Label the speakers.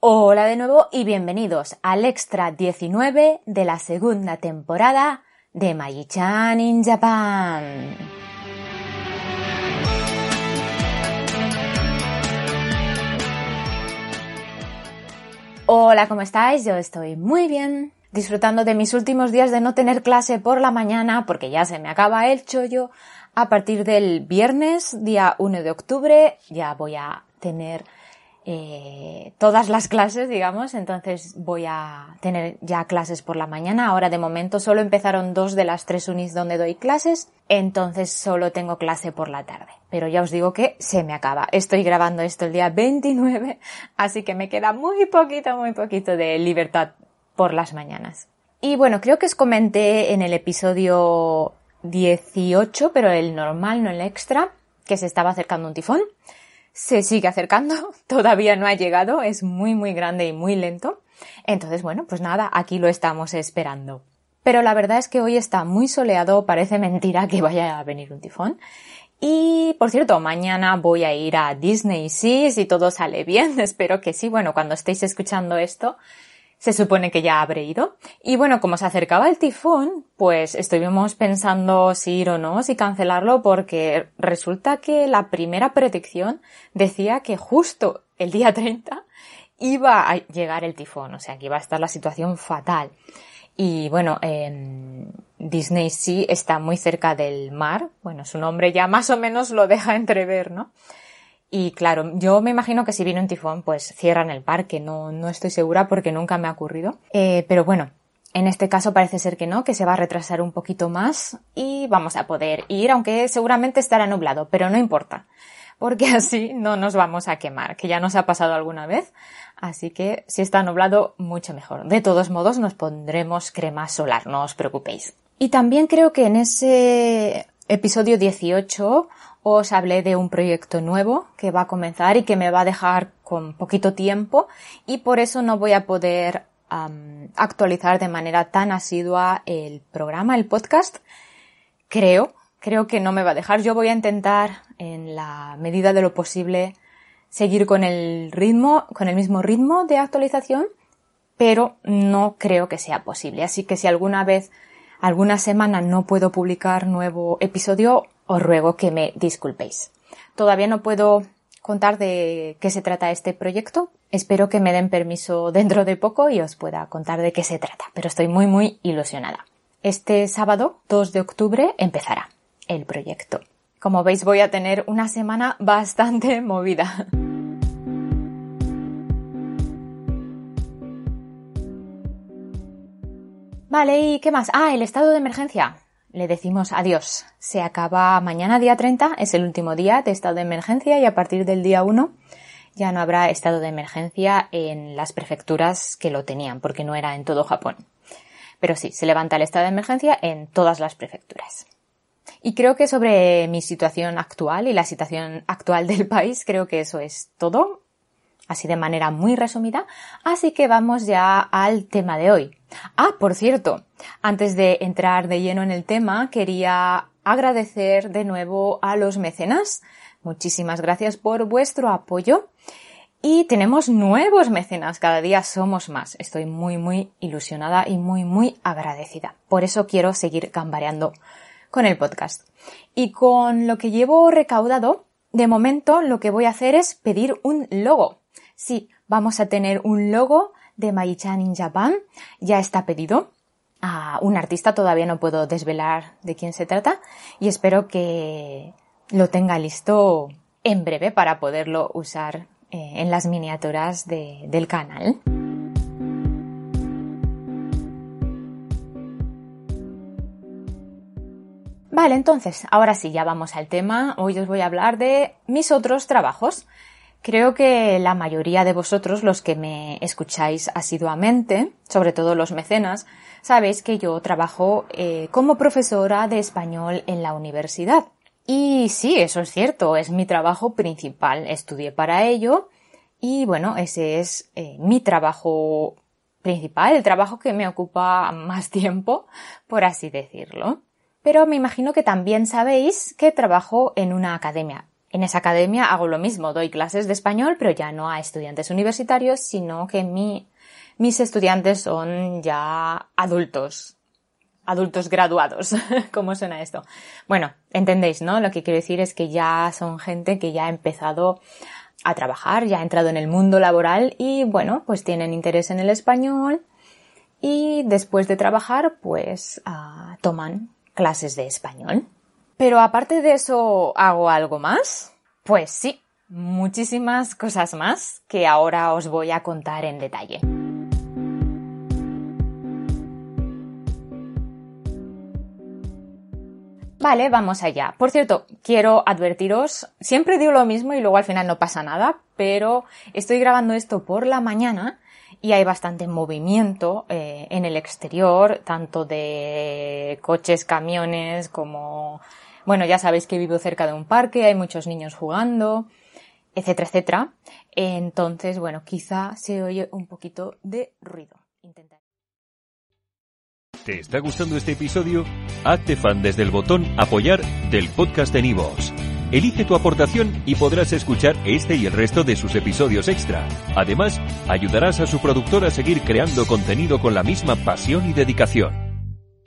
Speaker 1: Hola de nuevo y bienvenidos al extra 19 de la segunda temporada de Maji-chan in Japan. Hola, ¿cómo estáis? Yo estoy muy bien, disfrutando de mis últimos días de no tener clase por la mañana porque ya se me acaba el chollo. A partir del viernes, día 1 de octubre, ya voy a tener eh, todas las clases, digamos, entonces voy a tener ya clases por la mañana. Ahora de momento solo empezaron dos de las tres unis donde doy clases, entonces solo tengo clase por la tarde. Pero ya os digo que se me acaba. Estoy grabando esto el día 29, así que me queda muy poquito, muy poquito de libertad por las mañanas. Y bueno, creo que os comenté en el episodio 18, pero el normal, no el extra, que se estaba acercando un tifón se sigue acercando, todavía no ha llegado, es muy muy grande y muy lento. Entonces, bueno, pues nada, aquí lo estamos esperando. Pero la verdad es que hoy está muy soleado, parece mentira que vaya a venir un tifón. Y por cierto, mañana voy a ir a Disney sí, si todo sale bien, espero que sí. Bueno, cuando estéis escuchando esto, se supone que ya habré ido. Y bueno, como se acercaba el tifón, pues estuvimos pensando si ir o no, si cancelarlo, porque resulta que la primera predicción decía que justo el día 30 iba a llegar el tifón, o sea que iba a estar la situación fatal. Y bueno, en Disney sí está muy cerca del mar, bueno, su nombre ya más o menos lo deja entrever, ¿no? Y claro, yo me imagino que si viene un tifón, pues cierran el parque, no, no estoy segura porque nunca me ha ocurrido. Eh, pero bueno, en este caso parece ser que no, que se va a retrasar un poquito más y vamos a poder ir, aunque seguramente estará nublado, pero no importa, porque así no nos vamos a quemar, que ya nos ha pasado alguna vez. Así que si está nublado, mucho mejor. De todos modos, nos pondremos crema solar, no os preocupéis. Y también creo que en ese episodio 18 os hablé de un proyecto nuevo que va a comenzar y que me va a dejar con poquito tiempo y por eso no voy a poder actualizar de manera tan asidua el programa, el podcast. Creo, creo que no me va a dejar. Yo voy a intentar, en la medida de lo posible, seguir con el ritmo, con el mismo ritmo de actualización, pero no creo que sea posible. Así que si alguna vez, alguna semana no puedo publicar nuevo episodio, os ruego que me disculpéis. Todavía no puedo contar de qué se trata este proyecto. Espero que me den permiso dentro de poco y os pueda contar de qué se trata, pero estoy muy muy ilusionada. Este sábado 2 de octubre empezará el proyecto. Como veis voy a tener una semana bastante movida. Vale, ¿y qué más? Ah, el estado de emergencia le decimos adiós. Se acaba mañana día 30, es el último día de estado de emergencia y a partir del día 1 ya no habrá estado de emergencia en las prefecturas que lo tenían, porque no era en todo Japón. Pero sí, se levanta el estado de emergencia en todas las prefecturas. Y creo que sobre mi situación actual y la situación actual del país, creo que eso es todo así de manera muy resumida, así que vamos ya al tema de hoy. Ah, por cierto, antes de entrar de lleno en el tema, quería agradecer de nuevo a los mecenas. Muchísimas gracias por vuestro apoyo. Y tenemos nuevos mecenas, cada día somos más. Estoy muy, muy ilusionada y muy, muy agradecida. Por eso quiero seguir gambareando con el podcast. Y con lo que llevo recaudado, de momento lo que voy a hacer es pedir un logo. Sí, vamos a tener un logo de Maichan in Japan. Ya está pedido. A un artista todavía no puedo desvelar de quién se trata y espero que lo tenga listo en breve para poderlo usar eh, en las miniaturas del canal. Vale, entonces, ahora sí, ya vamos al tema. Hoy os voy a hablar de mis otros trabajos. Creo que la mayoría de vosotros, los que me escucháis asiduamente, sobre todo los mecenas, sabéis que yo trabajo eh, como profesora de español en la universidad. Y sí, eso es cierto, es mi trabajo principal. Estudié para ello y bueno, ese es eh, mi trabajo principal, el trabajo que me ocupa más tiempo, por así decirlo. Pero me imagino que también sabéis que trabajo en una academia. En esa academia hago lo mismo, doy clases de español, pero ya no a estudiantes universitarios, sino que mis estudiantes son ya adultos, adultos graduados. ¿Cómo suena esto? Bueno, entendéis, ¿no? Lo que quiero decir es que ya son gente que ya ha empezado a trabajar, ya ha entrado en el mundo laboral y bueno, pues tienen interés en el español y después de trabajar pues uh, toman clases de español. Pero aparte de eso, ¿hago algo más? Pues sí, muchísimas cosas más que ahora os voy a contar en detalle. Vale, vamos allá. Por cierto, quiero advertiros, siempre digo lo mismo y luego al final no pasa nada, pero estoy grabando esto por la mañana y hay bastante movimiento eh, en el exterior, tanto de coches, camiones, como, bueno, ya sabéis que vivo cerca de un parque, hay muchos niños jugando, etcétera, etcétera. Entonces, bueno, quizá se oye un poquito de ruido.
Speaker 2: ¿Te está gustando este episodio? Hazte fan desde el botón Apoyar del podcast de Nivos. Elige tu aportación y podrás escuchar este y el resto de sus episodios extra. Además, ayudarás a su productor a seguir creando contenido con la misma pasión y dedicación.